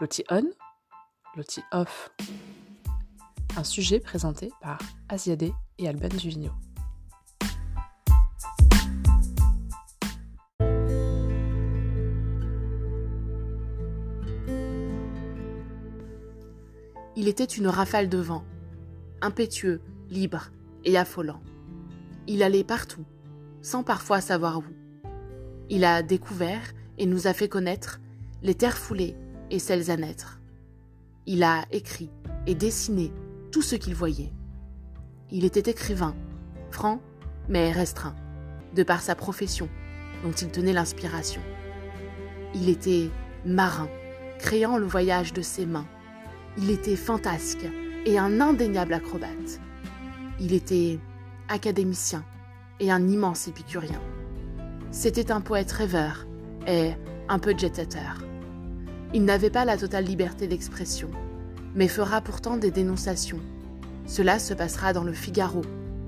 Loti On, Loti Off. Un sujet présenté par Asiade et Alban Duvigneau. Il était une rafale de vent, impétueux, libre et affolant. Il allait partout, sans parfois savoir où. Il a découvert et nous a fait connaître les terres foulées et celles à naître. Il a écrit et dessiné tout ce qu'il voyait. Il était écrivain, franc mais restreint, de par sa profession dont il tenait l'inspiration. Il était marin, créant le voyage de ses mains. Il était fantasque et un indéniable acrobate. Il était académicien et un immense épicurien. C'était un poète rêveur et un peu jet-setter. Il n'avait pas la totale liberté d'expression, mais fera pourtant des dénonciations. Cela se passera dans le Figaro,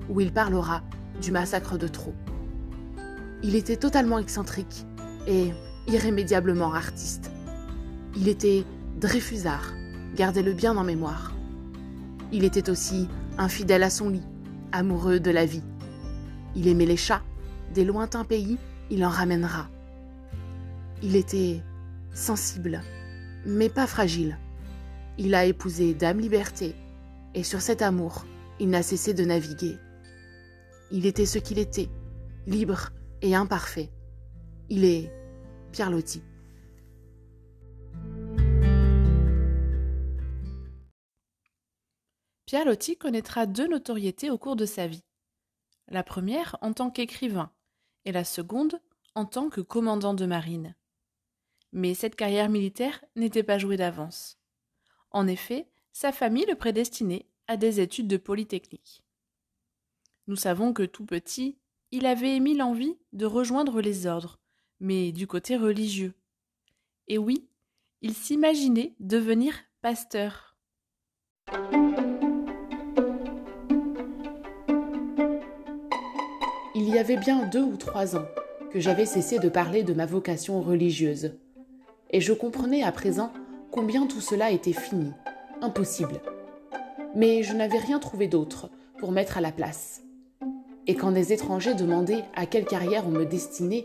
où il parlera du massacre de Trot. Il était totalement excentrique et irrémédiablement artiste. Il était Dreyfusard, gardez-le bien en mémoire. Il était aussi infidèle à son lit, amoureux de la vie. Il aimait les chats, des lointains pays, il en ramènera. Il était sensible, mais pas fragile. Il a épousé Dame Liberté, et sur cet amour, il n'a cessé de naviguer. Il était ce qu'il était, libre et imparfait. Il est Pierre Loti. Pierre Loti connaîtra deux notoriétés au cours de sa vie. La première en tant qu'écrivain et la seconde en tant que commandant de marine. Mais cette carrière militaire n'était pas jouée d'avance. En effet, sa famille le prédestinait à des études de polytechnique. Nous savons que tout petit, il avait émis l'envie de rejoindre les ordres, mais du côté religieux. Et oui, il s'imaginait devenir pasteur. Il y avait bien deux ou trois ans que j'avais cessé de parler de ma vocation religieuse et je comprenais à présent combien tout cela était fini, impossible. Mais je n'avais rien trouvé d'autre pour mettre à la place. Et quand des étrangers demandaient à quelle carrière on me destinait,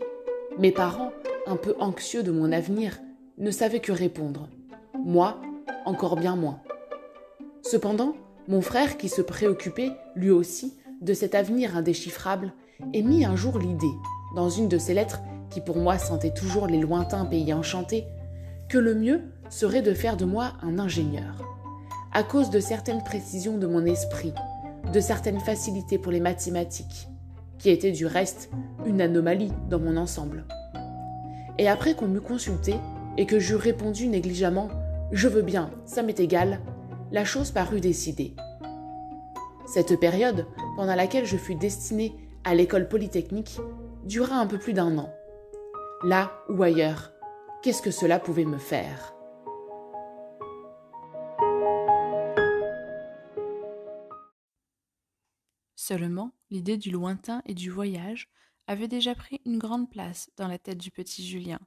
mes parents, un peu anxieux de mon avenir, ne savaient que répondre. Moi, encore bien moins. Cependant, mon frère, qui se préoccupait, lui aussi, de cet avenir indéchiffrable, émit un jour l'idée, dans une de ses lettres qui pour moi sentait toujours les lointains pays enchantés, que le mieux serait de faire de moi un ingénieur, à cause de certaines précisions de mon esprit, de certaines facilités pour les mathématiques, qui étaient du reste une anomalie dans mon ensemble. Et après qu'on m'eut consulté et que j'eus répondu négligemment Je veux bien, ça m'est égal, la chose parut décidée. Cette période, pendant laquelle je fus destiné à l'école polytechnique, dura un peu plus d'un an. Là ou ailleurs, qu'est-ce que cela pouvait me faire? Seulement, l'idée du lointain et du voyage avait déjà pris une grande place dans la tête du petit Julien.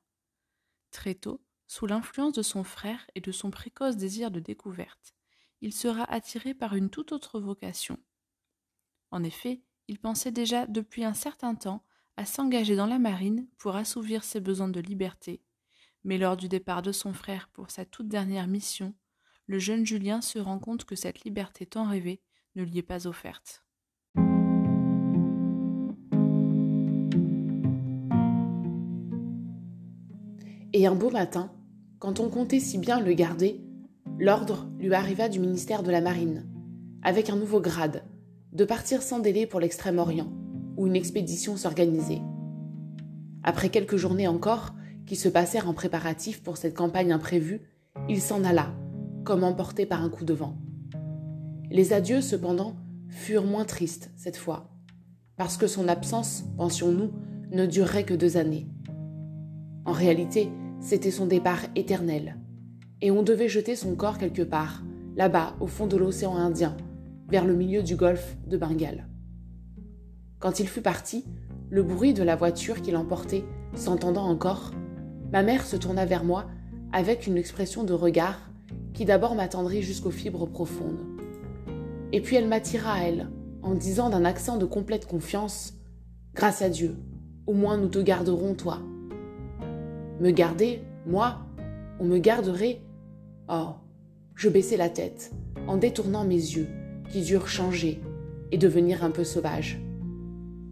Très tôt, sous l'influence de son frère et de son précoce désir de découverte, il sera attiré par une toute autre vocation. En effet, il pensait déjà depuis un certain temps à s'engager dans la marine pour assouvir ses besoins de liberté mais lors du départ de son frère pour sa toute dernière mission, le jeune Julien se rend compte que cette liberté tant rêvée ne lui est pas offerte. Et un beau matin, quand on comptait si bien le garder, l'ordre lui arriva du ministère de la Marine, avec un nouveau grade, de partir sans délai pour l'Extrême-Orient, où une expédition s'organisait. Après quelques journées encore, qui se passèrent en préparatif pour cette campagne imprévue, il s'en alla, comme emporté par un coup de vent. Les adieux, cependant, furent moins tristes cette fois, parce que son absence, pensions-nous, ne durerait que deux années. En réalité, c'était son départ éternel, et on devait jeter son corps quelque part, là-bas, au fond de l'océan Indien, vers le milieu du golfe de Bengale. Quand il fut parti, le bruit de la voiture qui l'emportait, s'entendant encore, ma mère se tourna vers moi avec une expression de regard qui d'abord m'attendrit jusqu'aux fibres profondes. Et puis elle m'attira à elle, en disant d'un accent de complète confiance Grâce à Dieu, au moins nous te garderons, toi. Me garder, moi On me garderait Oh Je baissai la tête, en détournant mes yeux, qui durent changer et devenir un peu sauvages.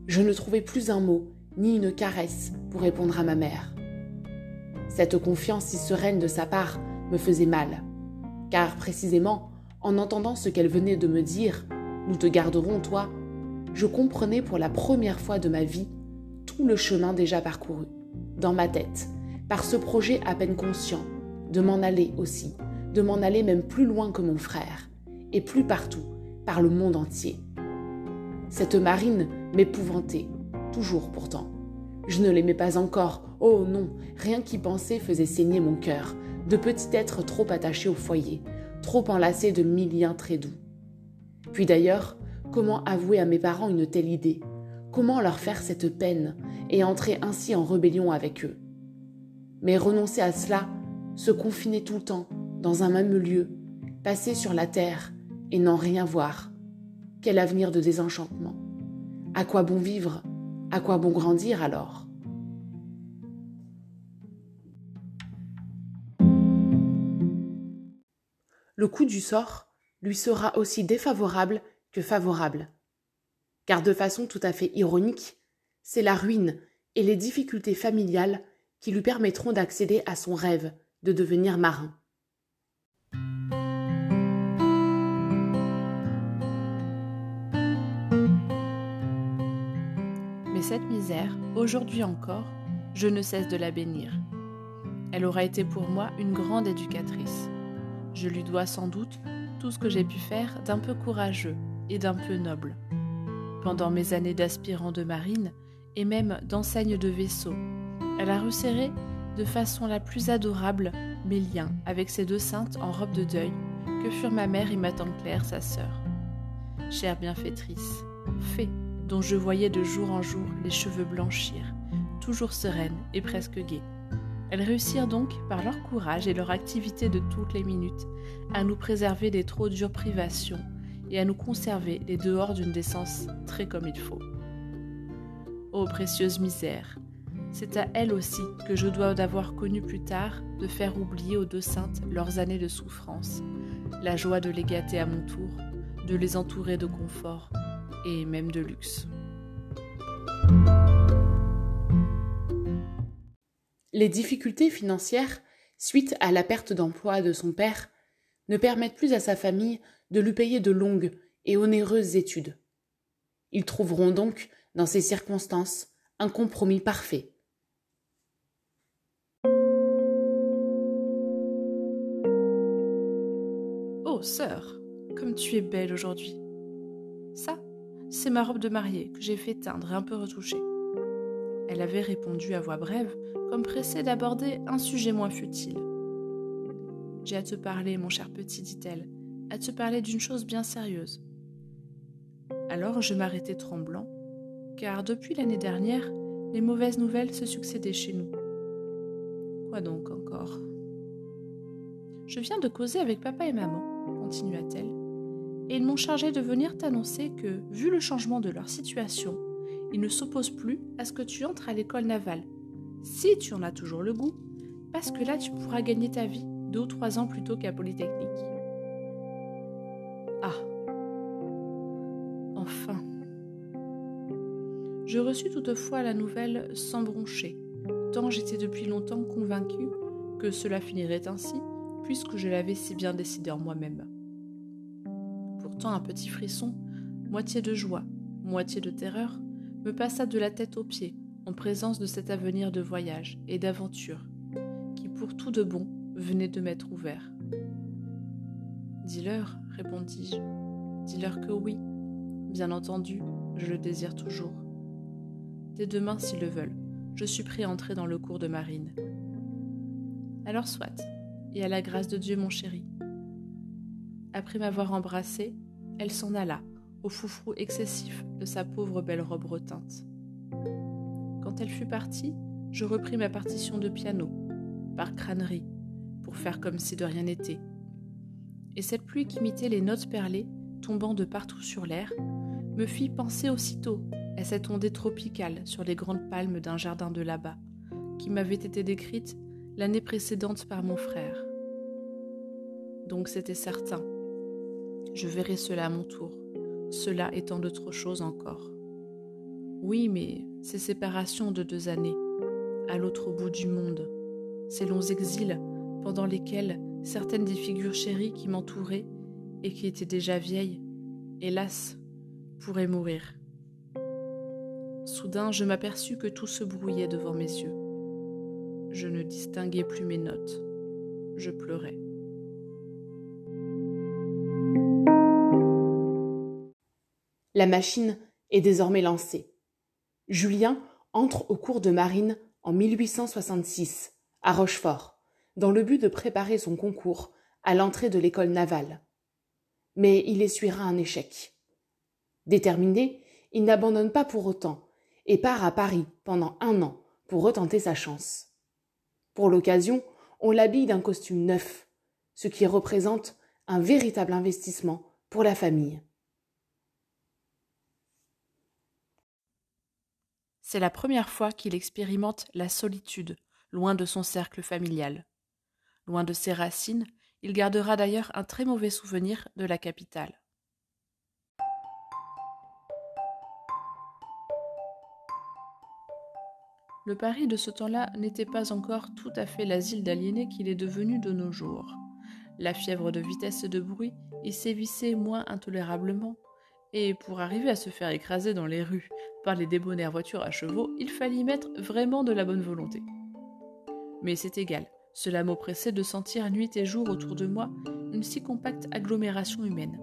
Je ne trouvais plus un mot, ni une caresse pour répondre à ma mère. Cette confiance si sereine de sa part me faisait mal, car précisément, en entendant ce qu'elle venait de me dire, nous te garderons, toi, je comprenais pour la première fois de ma vie tout le chemin déjà parcouru, dans ma tête, par ce projet à peine conscient, de m'en aller aussi, de m'en aller même plus loin que mon frère, et plus partout, par le monde entier. Cette marine m'épouvantait, toujours pourtant. Je ne l'aimais pas encore, oh non, rien qu'y penser faisait saigner mon cœur, de petit être trop attaché au foyer, trop enlacé de mille très doux. Puis d'ailleurs, comment avouer à mes parents une telle idée? Comment leur faire cette peine et entrer ainsi en rébellion avec eux? Mais renoncer à cela, se confiner tout le temps, dans un même lieu, passer sur la terre et n'en rien voir, quel avenir de désenchantement? À quoi bon vivre? À quoi bon grandir alors? Le coup du sort lui sera aussi défavorable que favorable. Car de façon tout à fait ironique, c'est la ruine et les difficultés familiales qui lui permettront d'accéder à son rêve de devenir marin. Cette misère, aujourd'hui encore, je ne cesse de la bénir. Elle aura été pour moi une grande éducatrice. Je lui dois sans doute tout ce que j'ai pu faire d'un peu courageux et d'un peu noble. Pendant mes années d'aspirant de marine et même d'enseigne de vaisseau, elle a resserré de façon la plus adorable mes liens avec ces deux saintes en robe de deuil que furent ma mère et ma tante Claire, sa sœur. Chère bienfaitrice, fée dont je voyais de jour en jour les cheveux blanchir, toujours sereine et presque gaie. Elles réussirent donc, par leur courage et leur activité de toutes les minutes, à nous préserver des trop dures privations et à nous conserver les dehors d'une décence très comme il faut. Ô précieuse misère, c'est à elles aussi que je dois d'avoir connu plus tard de faire oublier aux deux saintes leurs années de souffrance, la joie de les gâter à mon tour, de les entourer de confort et même de luxe. Les difficultés financières, suite à la perte d'emploi de son père, ne permettent plus à sa famille de lui payer de longues et onéreuses études. Ils trouveront donc, dans ces circonstances, un compromis parfait. Oh, sœur, comme tu es belle aujourd'hui. Ça, c'est ma robe de mariée que j'ai fait teindre et un peu retoucher. Elle avait répondu à voix brève, comme pressée d'aborder un sujet moins futile. J'ai à te parler, mon cher petit, dit-elle, à te parler d'une chose bien sérieuse. Alors je m'arrêtai tremblant, car depuis l'année dernière, les mauvaises nouvelles se succédaient chez nous. Quoi donc encore? Je viens de causer avec papa et maman, continua-t-elle, et ils m'ont chargé de venir t'annoncer que, vu le changement de leur situation, ils ne s'opposent plus à ce que tu entres à l'école navale, si tu en as toujours le goût, parce que là tu pourras gagner ta vie deux ou trois ans plus tôt qu'à Polytechnique. Ah Enfin Je reçus toutefois la nouvelle sans broncher, tant j'étais depuis longtemps convaincue que cela finirait ainsi, puisque je l'avais si bien décidé en moi-même. Un petit frisson, moitié de joie, moitié de terreur, me passa de la tête aux pieds en présence de cet avenir de voyage et d'aventure, qui pour tout de bon venait de m'être ouvert. Dis-leur, répondis-je. Dis-leur que oui, bien entendu, je le désire toujours. Dès demain, s'ils le veulent, je suis prêt à entrer dans le cours de marine. Alors soit, et à la grâce de Dieu, mon chéri. Après m'avoir embrassé, elle s'en alla, au foufrou excessif de sa pauvre belle robe reteinte. Quand elle fut partie, je repris ma partition de piano, par crânerie, pour faire comme si de rien n'était. Et cette pluie qui imitait les notes perlées, tombant de partout sur l'air, me fit penser aussitôt à cette ondée tropicale sur les grandes palmes d'un jardin de là-bas, qui m'avait été décrite l'année précédente par mon frère. Donc c'était certain. Je verrai cela à mon tour, cela étant d'autres choses encore. Oui, mais ces séparations de deux années, à l'autre bout du monde, ces longs exils pendant lesquels certaines des figures chéries qui m'entouraient et qui étaient déjà vieilles, hélas, pourraient mourir. Soudain, je m'aperçus que tout se brouillait devant mes yeux. Je ne distinguais plus mes notes. Je pleurais. La machine est désormais lancée. Julien entre au cours de marine en 1866 à Rochefort, dans le but de préparer son concours à l'entrée de l'école navale. Mais il essuiera un échec. Déterminé, il n'abandonne pas pour autant et part à Paris pendant un an pour retenter sa chance. Pour l'occasion, on l'habille d'un costume neuf, ce qui représente un véritable investissement pour la famille. C'est la première fois qu'il expérimente la solitude, loin de son cercle familial. Loin de ses racines, il gardera d'ailleurs un très mauvais souvenir de la capitale. Le Paris de ce temps-là n'était pas encore tout à fait l'asile d'aliénés qu'il est devenu de nos jours. La fièvre de vitesse et de bruit y sévissait moins intolérablement, et pour arriver à se faire écraser dans les rues par les débonnaires voitures à chevaux, il fallut mettre vraiment de la bonne volonté. Mais c'est égal, cela m'oppressait de sentir nuit et jour autour de moi une si compacte agglomération humaine,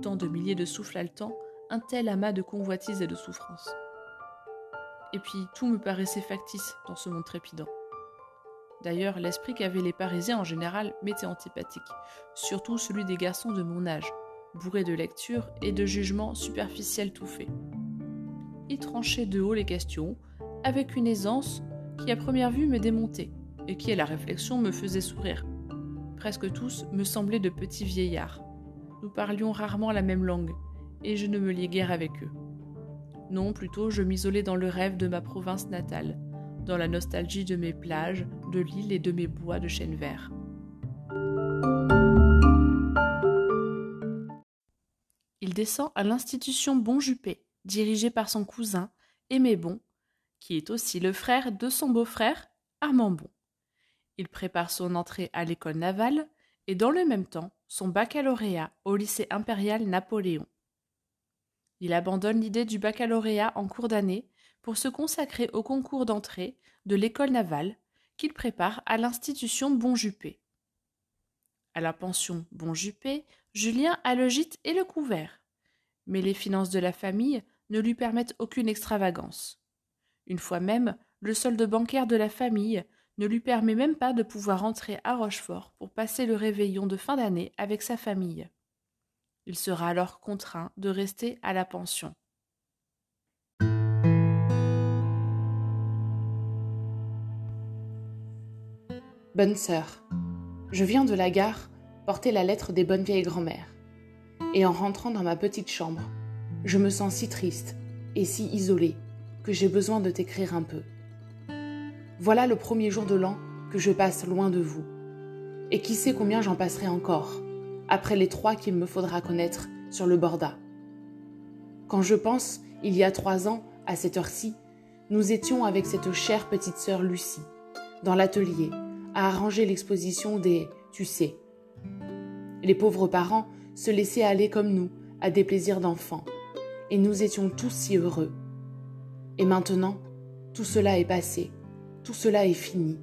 tant de milliers de souffles haletants, un tel amas de convoitises et de souffrances. Et puis tout me paraissait factice dans ce monde trépidant. D'ailleurs, l'esprit qu'avaient les Parisiens en général m'était antipathique, surtout celui des garçons de mon âge, bourrés de lectures et de jugements superficiels tout faits. Ils tranchaient de haut les questions, avec une aisance qui à première vue me démontait, et qui à la réflexion me faisait sourire. Presque tous me semblaient de petits vieillards. Nous parlions rarement la même langue, et je ne me liais guère avec eux. Non, plutôt je m'isolais dans le rêve de ma province natale, dans la nostalgie de mes plages, de l'île et de mes bois de chêne vert. Descend à l'institution Bonjupé, dirigée par son cousin, Aimé Bon, qui est aussi le frère de son beau-frère, Armand Bon. Il prépare son entrée à l'école navale et dans le même temps son baccalauréat au lycée impérial Napoléon. Il abandonne l'idée du baccalauréat en cours d'année pour se consacrer au concours d'entrée de l'école navale qu'il prépare à l'institution Bonjupé. À la pension Bonjupé, Julien a le gîte et le couvert. Mais les finances de la famille ne lui permettent aucune extravagance. Une fois même, le solde bancaire de la famille ne lui permet même pas de pouvoir entrer à Rochefort pour passer le réveillon de fin d'année avec sa famille. Il sera alors contraint de rester à la pension. Bonne sœur, je viens de la gare porter la lettre des bonnes vieilles grand-mères. Et en rentrant dans ma petite chambre, je me sens si triste et si isolée que j'ai besoin de t'écrire un peu. Voilà le premier jour de l'an que je passe loin de vous. Et qui sait combien j'en passerai encore, après les trois qu'il me faudra connaître sur le Borda. Quand je pense, il y a trois ans, à cette heure-ci, nous étions avec cette chère petite sœur Lucie, dans l'atelier, à arranger l'exposition des Tu sais. Les pauvres parents se laissaient aller comme nous à des plaisirs d'enfants, et nous étions tous si heureux. Et maintenant, tout cela est passé, tout cela est fini,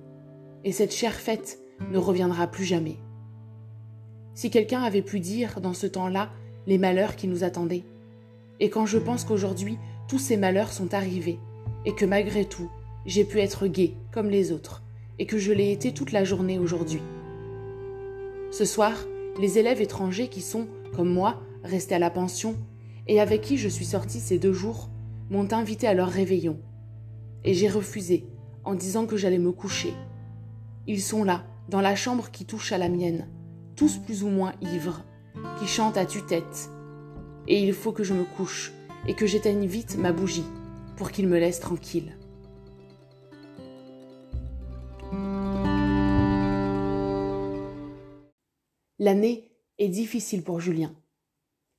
et cette chère fête ne reviendra plus jamais. Si quelqu'un avait pu dire dans ce temps-là les malheurs qui nous attendaient, et quand je pense qu'aujourd'hui tous ces malheurs sont arrivés, et que malgré tout, j'ai pu être gai comme les autres, et que je l'ai été toute la journée aujourd'hui. Ce soir, les élèves étrangers qui sont, comme moi, restés à la pension, et avec qui je suis sortie ces deux jours, m'ont invité à leur réveillon. Et j'ai refusé, en disant que j'allais me coucher. Ils sont là, dans la chambre qui touche à la mienne, tous plus ou moins ivres, qui chantent à tue-tête. Et il faut que je me couche et que j'éteigne vite ma bougie pour qu'il me laisse tranquille. L'année est difficile pour Julien.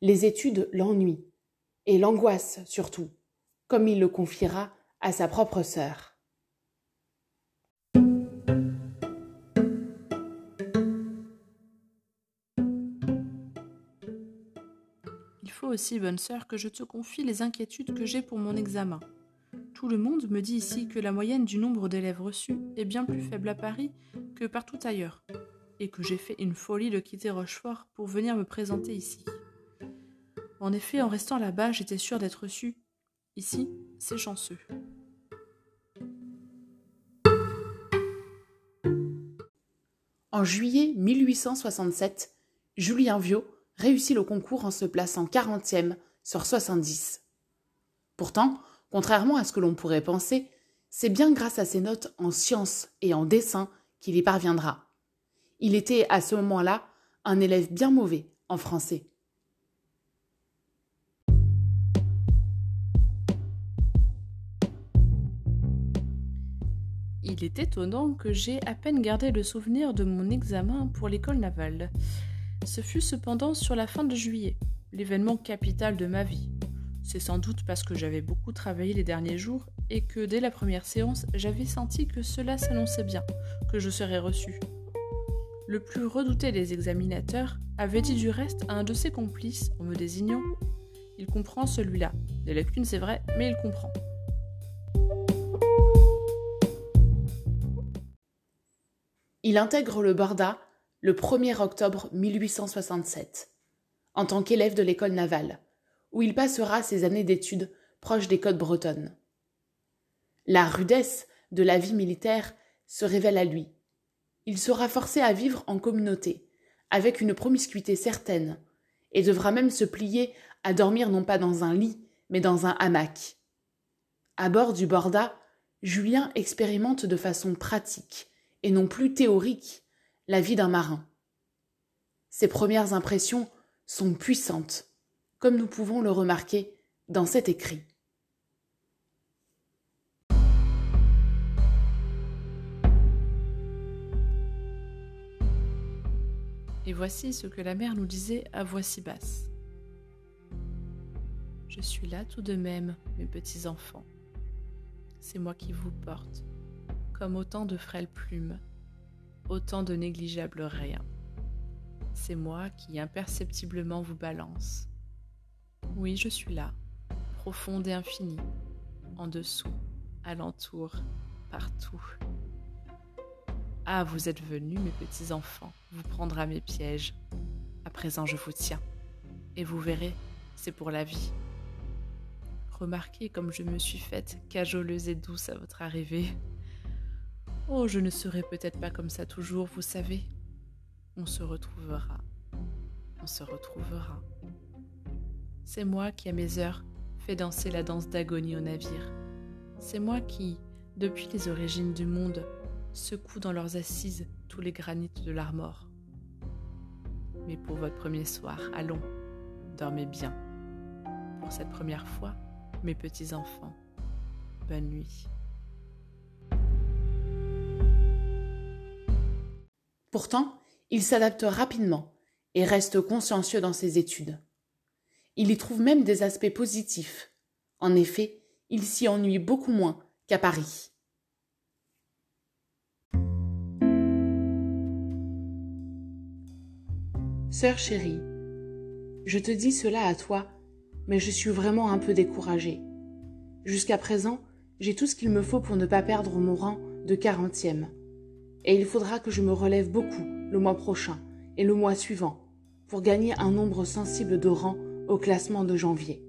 Les études l'ennuient, et l'angoisse surtout, comme il le confiera à sa propre sœur. Il faut aussi, bonne sœur, que je te confie les inquiétudes que j'ai pour mon examen. Tout le monde me dit ici que la moyenne du nombre d'élèves reçus est bien plus faible à Paris que partout ailleurs, et que j'ai fait une folie de quitter Rochefort pour venir me présenter ici. En effet, en restant là-bas, j'étais sûre d'être reçue. Ici, c'est chanceux. En juillet 1867, Julien Viau réussit le concours en se plaçant 40e sur 70. Pourtant, contrairement à ce que l'on pourrait penser, c'est bien grâce à ses notes en sciences et en dessin qu'il y parviendra. Il était à ce moment-là un élève bien mauvais en français. Il est étonnant que j'ai à peine gardé le souvenir de mon examen pour l'école navale. Ce fut cependant sur la fin de juillet, l'événement capital de ma vie. C'est sans doute parce que j'avais beaucoup travaillé les derniers jours et que dès la première séance, j'avais senti que cela s'annonçait bien, que je serais reçu. Le plus redouté des examinateurs avait dit du reste à un de ses complices en me désignant Il comprend celui-là. Des lacunes, c'est vrai, mais il comprend. Il intègre le Borda le 1er octobre 1867, en tant qu'élève de l'école navale, où il passera ses années d'études proches des côtes bretonnes. La rudesse de la vie militaire se révèle à lui. Il sera forcé à vivre en communauté, avec une promiscuité certaine, et devra même se plier à dormir non pas dans un lit, mais dans un hamac. À bord du Borda, Julien expérimente de façon pratique et non plus théorique, la vie d'un marin. Ses premières impressions sont puissantes, comme nous pouvons le remarquer dans cet écrit. Et voici ce que la mère nous disait à voix si basse. Je suis là tout de même, mes petits enfants. C'est moi qui vous porte, comme autant de frêles plumes, autant de négligeables riens. C'est moi qui imperceptiblement vous balance. Oui, je suis là, profonde et infinie, en dessous, alentour, partout. Ah, vous êtes venus, mes petits enfants, vous prendre à mes pièges. À présent, je vous tiens. Et vous verrez, c'est pour la vie. Remarquez comme je me suis faite cajoleuse et douce à votre arrivée. Oh, je ne serai peut-être pas comme ça toujours, vous savez. On se retrouvera. On se retrouvera. C'est moi qui, à mes heures, fais danser la danse d'agonie au navire. C'est moi qui, depuis les origines du monde, secoue dans leurs assises tous les granites de l'armor. Mais pour votre premier soir, allons, dormez bien. Pour cette première fois, mes petits enfants, bonne nuit. Pourtant, il s'adapte rapidement et reste consciencieux dans ses études. Il y trouve même des aspects positifs. En effet, il s'y ennuie beaucoup moins qu'à Paris. Sœur chérie, je te dis cela à toi, mais je suis vraiment un peu découragée. Jusqu'à présent, j'ai tout ce qu'il me faut pour ne pas perdre mon rang de quarantième et il faudra que je me relève beaucoup le mois prochain et le mois suivant pour gagner un nombre sensible de rangs au classement de janvier.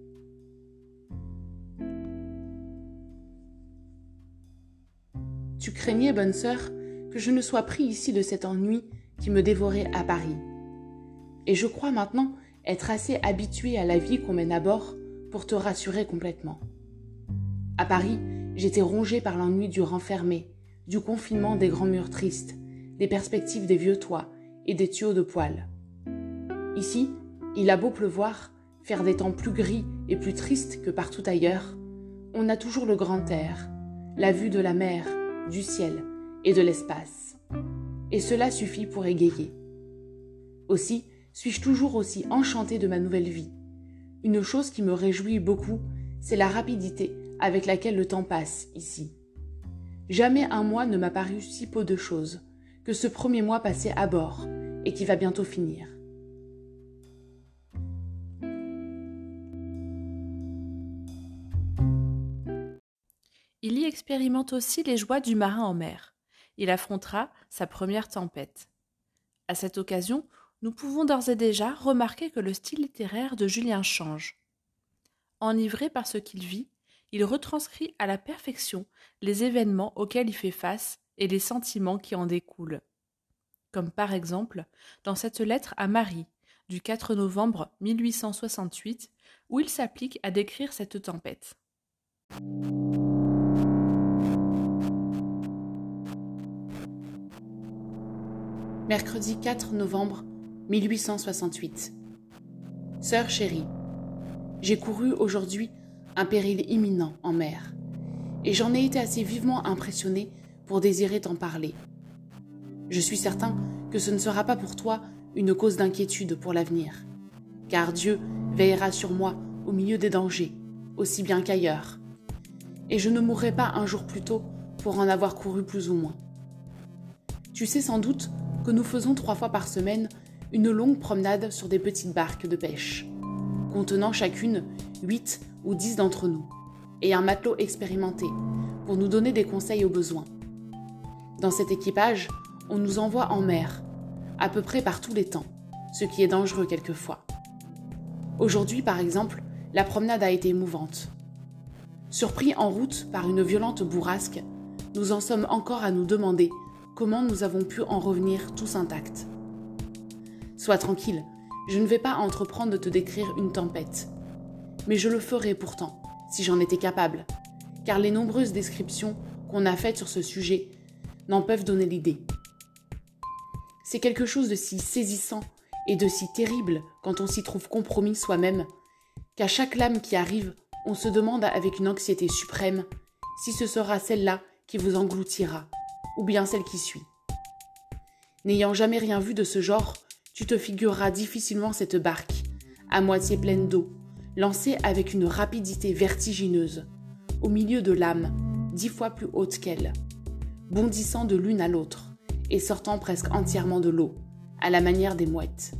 Tu craignais, bonne sœur, que je ne sois pris ici de cet ennui qui me dévorait à Paris. Et je crois maintenant être assez habitué à la vie qu'on mène à bord pour te rassurer complètement. À Paris, j'étais rongé par l'ennui du renfermé, du confinement des grands murs tristes, des perspectives des vieux toits et des tuyaux de poêle. Ici, il a beau pleuvoir, faire des temps plus gris et plus tristes que partout ailleurs, on a toujours le grand air, la vue de la mer, du ciel et de l'espace. Et cela suffit pour égayer. Aussi suis-je toujours aussi enchantée de ma nouvelle vie? Une chose qui me réjouit beaucoup, c'est la rapidité avec laquelle le temps passe ici. Jamais un mois ne m'a paru si peu de choses que ce premier mois passé à bord et qui va bientôt finir. Il y expérimente aussi les joies du marin en mer. Il affrontera sa première tempête. À cette occasion, nous pouvons d'ores et déjà remarquer que le style littéraire de Julien change. Enivré par ce qu'il vit, il retranscrit à la perfection les événements auxquels il fait face et les sentiments qui en découlent. Comme par exemple dans cette lettre à Marie du 4 novembre 1868 où il s'applique à décrire cette tempête. Mercredi 4 novembre 1868. Sœur chérie, j'ai couru aujourd'hui un péril imminent en mer, et j'en ai été assez vivement impressionné pour désirer t'en parler. Je suis certain que ce ne sera pas pour toi une cause d'inquiétude pour l'avenir, car Dieu veillera sur moi au milieu des dangers, aussi bien qu'ailleurs, et je ne mourrai pas un jour plus tôt pour en avoir couru plus ou moins. Tu sais sans doute que nous faisons trois fois par semaine une longue promenade sur des petites barques de pêche, contenant chacune huit ou dix d'entre nous, et un matelot expérimenté pour nous donner des conseils au besoin. Dans cet équipage, on nous envoie en mer, à peu près par tous les temps, ce qui est dangereux quelquefois. Aujourd'hui, par exemple, la promenade a été émouvante. Surpris en route par une violente bourrasque, nous en sommes encore à nous demander comment nous avons pu en revenir tous intacts. Sois tranquille, je ne vais pas entreprendre de te décrire une tempête. Mais je le ferai pourtant, si j'en étais capable, car les nombreuses descriptions qu'on a faites sur ce sujet n'en peuvent donner l'idée. C'est quelque chose de si saisissant et de si terrible quand on s'y trouve compromis soi-même, qu'à chaque lame qui arrive, on se demande avec une anxiété suprême si ce sera celle-là qui vous engloutira, ou bien celle qui suit. N'ayant jamais rien vu de ce genre, tu te figureras difficilement cette barque, à moitié pleine d'eau, lancée avec une rapidité vertigineuse, au milieu de lames dix fois plus hautes qu'elle, bondissant de l'une à l'autre et sortant presque entièrement de l'eau, à la manière des mouettes.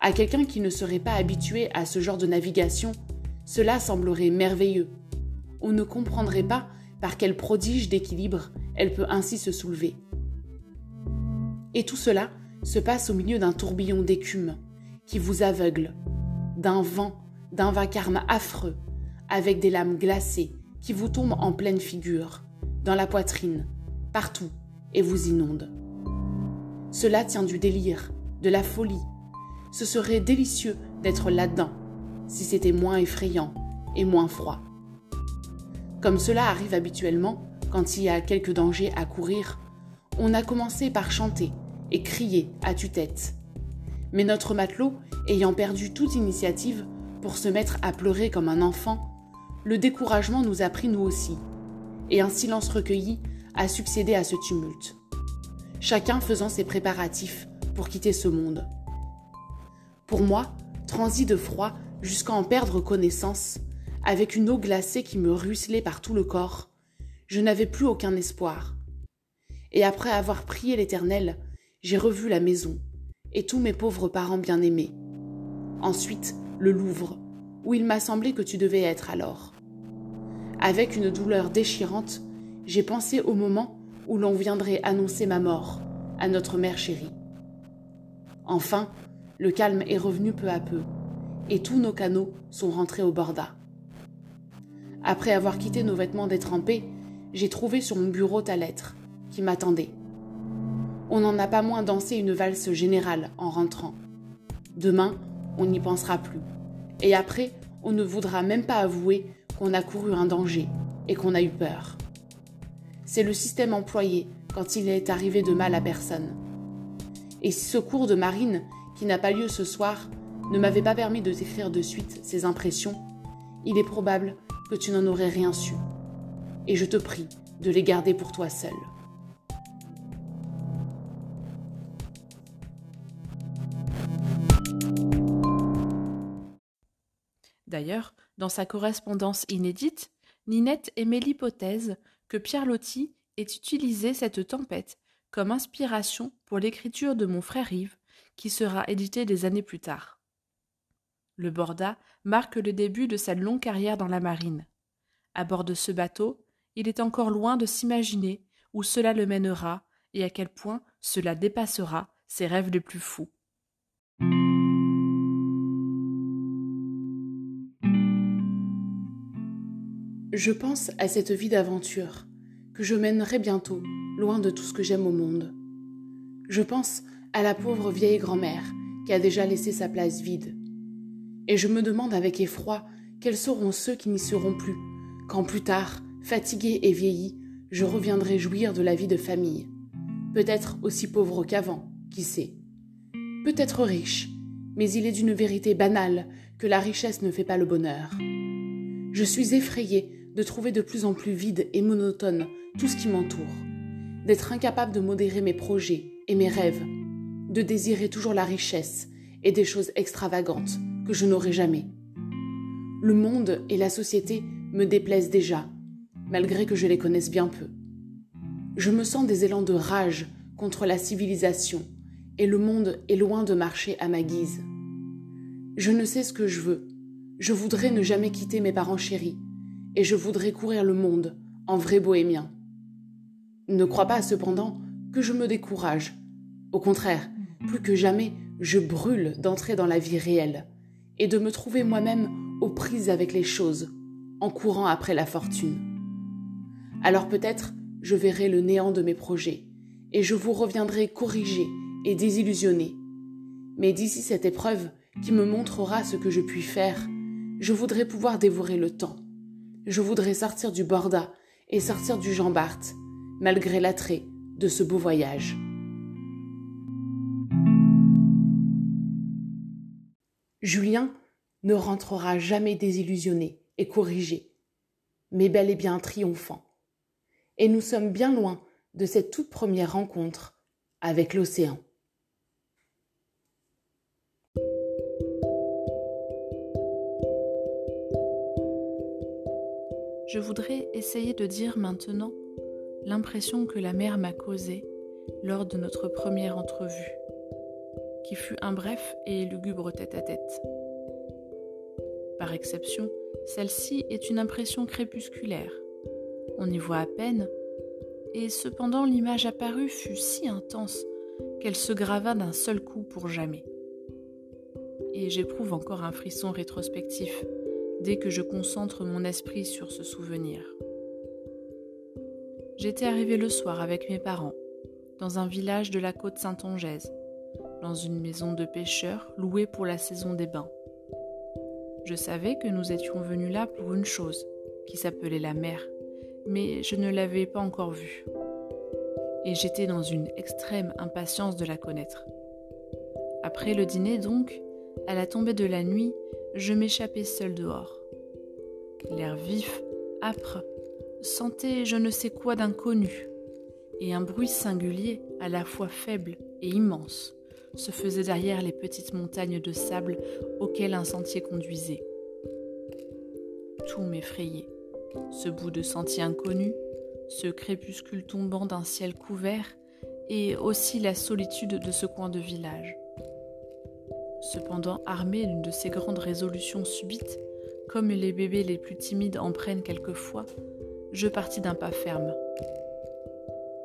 À quelqu'un qui ne serait pas habitué à ce genre de navigation, cela semblerait merveilleux. On ne comprendrait pas par quel prodige d'équilibre elle peut ainsi se soulever. Et tout cela se passe au milieu d'un tourbillon d'écume qui vous aveugle, d'un vent, d'un vacarme affreux, avec des lames glacées qui vous tombent en pleine figure, dans la poitrine, partout, et vous inondent. Cela tient du délire, de la folie. Ce serait délicieux d'être là-dedans, si c'était moins effrayant et moins froid. Comme cela arrive habituellement, quand il y a quelque danger à courir, on a commencé par chanter et crier à tue-tête. Mais notre matelot, ayant perdu toute initiative pour se mettre à pleurer comme un enfant, le découragement nous a pris nous aussi, et un silence recueilli a succédé à ce tumulte, chacun faisant ses préparatifs pour quitter ce monde. Pour moi, transi de froid jusqu'à en perdre connaissance, avec une eau glacée qui me ruisselait par tout le corps, je n'avais plus aucun espoir. Et après avoir prié l'Éternel, j'ai revu la maison et tous mes pauvres parents bien-aimés. Ensuite, le Louvre, où il m'a semblé que tu devais être alors. Avec une douleur déchirante, j'ai pensé au moment où l'on viendrait annoncer ma mort à notre mère chérie. Enfin, le calme est revenu peu à peu, et tous nos canaux sont rentrés au borda. Après avoir quitté nos vêtements détrempés, j'ai trouvé sur mon bureau ta lettre, qui m'attendait on n'en a pas moins dansé une valse générale en rentrant. Demain, on n'y pensera plus. Et après, on ne voudra même pas avouer qu'on a couru un danger et qu'on a eu peur. C'est le système employé quand il est arrivé de mal à personne. Et si ce cours de marine, qui n'a pas lieu ce soir, ne m'avait pas permis de t'écrire de suite ces impressions, il est probable que tu n'en aurais rien su. Et je te prie de les garder pour toi seul. D'ailleurs, dans sa correspondance inédite, Ninette émet l'hypothèse que Pierre Loti ait utilisé cette tempête comme inspiration pour l'écriture de Mon frère Yves, qui sera édité des années plus tard. Le Borda marque le début de sa longue carrière dans la marine. À bord de ce bateau, il est encore loin de s'imaginer où cela le mènera et à quel point cela dépassera ses rêves les plus fous. Je pense à cette vie d'aventure que je mènerai bientôt, loin de tout ce que j'aime au monde. Je pense à la pauvre vieille grand-mère qui a déjà laissé sa place vide. Et je me demande avec effroi quels seront ceux qui n'y seront plus, quand plus tard, fatigué et vieilli, je reviendrai jouir de la vie de famille. Peut-être aussi pauvre qu'avant, qui sait. Peut-être riche, mais il est d'une vérité banale que la richesse ne fait pas le bonheur. Je suis effrayée de trouver de plus en plus vide et monotone tout ce qui m'entoure, d'être incapable de modérer mes projets et mes rêves, de désirer toujours la richesse et des choses extravagantes que je n'aurai jamais. Le monde et la société me déplaisent déjà, malgré que je les connaisse bien peu. Je me sens des élans de rage contre la civilisation, et le monde est loin de marcher à ma guise. Je ne sais ce que je veux. Je voudrais ne jamais quitter mes parents chéris, et je voudrais courir le monde en vrai bohémien. Ne crois pas cependant que je me décourage. Au contraire, plus que jamais, je brûle d'entrer dans la vie réelle et de me trouver moi-même aux prises avec les choses, en courant après la fortune. Alors peut-être je verrai le néant de mes projets, et je vous reviendrai corrigé et désillusionné. Mais d'ici cette épreuve qui me montrera ce que je puis faire, je voudrais pouvoir dévorer le temps, je voudrais sortir du Borda et sortir du Jean Bart, malgré l'attrait de ce beau voyage. Julien ne rentrera jamais désillusionné et corrigé, mais bel et bien triomphant. Et nous sommes bien loin de cette toute première rencontre avec l'océan. Je voudrais essayer de dire maintenant l'impression que la mer m'a causée lors de notre première entrevue, qui fut un bref et lugubre tête-à-tête. Par exception, celle-ci est une impression crépusculaire. On y voit à peine, et cependant l'image apparue fut si intense qu'elle se grava d'un seul coup pour jamais. Et j'éprouve encore un frisson rétrospectif dès que je concentre mon esprit sur ce souvenir. J'étais arrivé le soir avec mes parents, dans un village de la côte Saint-Ongaise, dans une maison de pêcheurs louée pour la saison des bains. Je savais que nous étions venus là pour une chose, qui s'appelait la mer, mais je ne l'avais pas encore vue. Et j'étais dans une extrême impatience de la connaître. Après le dîner donc, à la tombée de la nuit, je m'échappais seul dehors. L'air vif, âpre, sentait je ne sais quoi d'inconnu, et un bruit singulier, à la fois faible et immense, se faisait derrière les petites montagnes de sable auxquelles un sentier conduisait. Tout m'effrayait. Ce bout de sentier inconnu, ce crépuscule tombant d'un ciel couvert, et aussi la solitude de ce coin de village. Cependant, armé d'une de ces grandes résolutions subites, comme les bébés les plus timides en prennent quelquefois, je partis d'un pas ferme.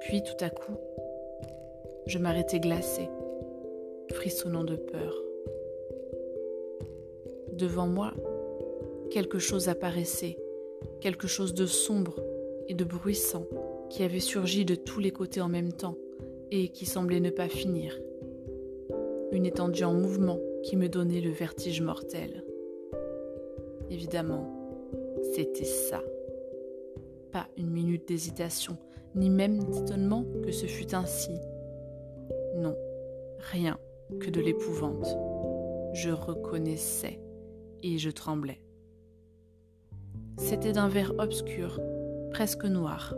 Puis tout à coup, je m'arrêtai glacé, frissonnant de peur. Devant moi, quelque chose apparaissait, quelque chose de sombre et de bruissant qui avait surgi de tous les côtés en même temps et qui semblait ne pas finir. Une étendue en mouvement qui me donnait le vertige mortel. Évidemment, c'était ça. Pas une minute d'hésitation, ni même d'étonnement que ce fût ainsi. Non, rien que de l'épouvante. Je reconnaissais et je tremblais. C'était d'un verre obscur, presque noir.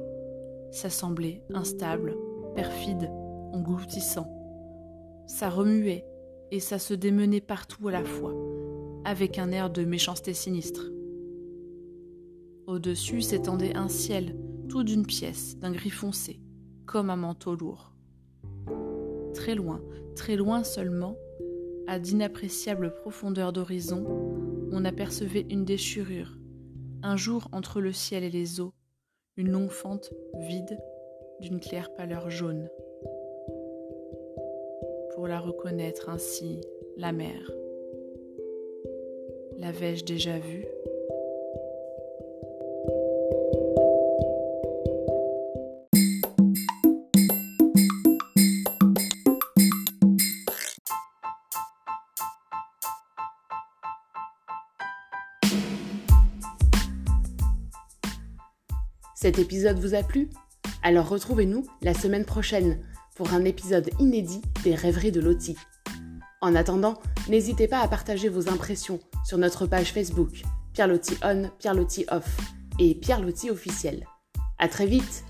Ça semblait instable, perfide, engloutissant. Ça remuait et ça se démenait partout à la fois, avec un air de méchanceté sinistre. Au-dessus s'étendait un ciel tout d'une pièce, d'un gris foncé, comme un manteau lourd. Très loin, très loin seulement, à d'inappréciables profondeurs d'horizon, on apercevait une déchirure, un jour entre le ciel et les eaux, une longue fente vide d'une claire pâleur jaune. Pour la reconnaître ainsi, la mer. L'avais-je déjà vue? Cet épisode vous a plu? Alors retrouvez-nous la semaine prochaine pour un épisode inédit des rêveries de Lottie. En attendant, n'hésitez pas à partager vos impressions sur notre page Facebook Pierre Loti On, Pierre Loti Off et Pierre Loti officiel. À très vite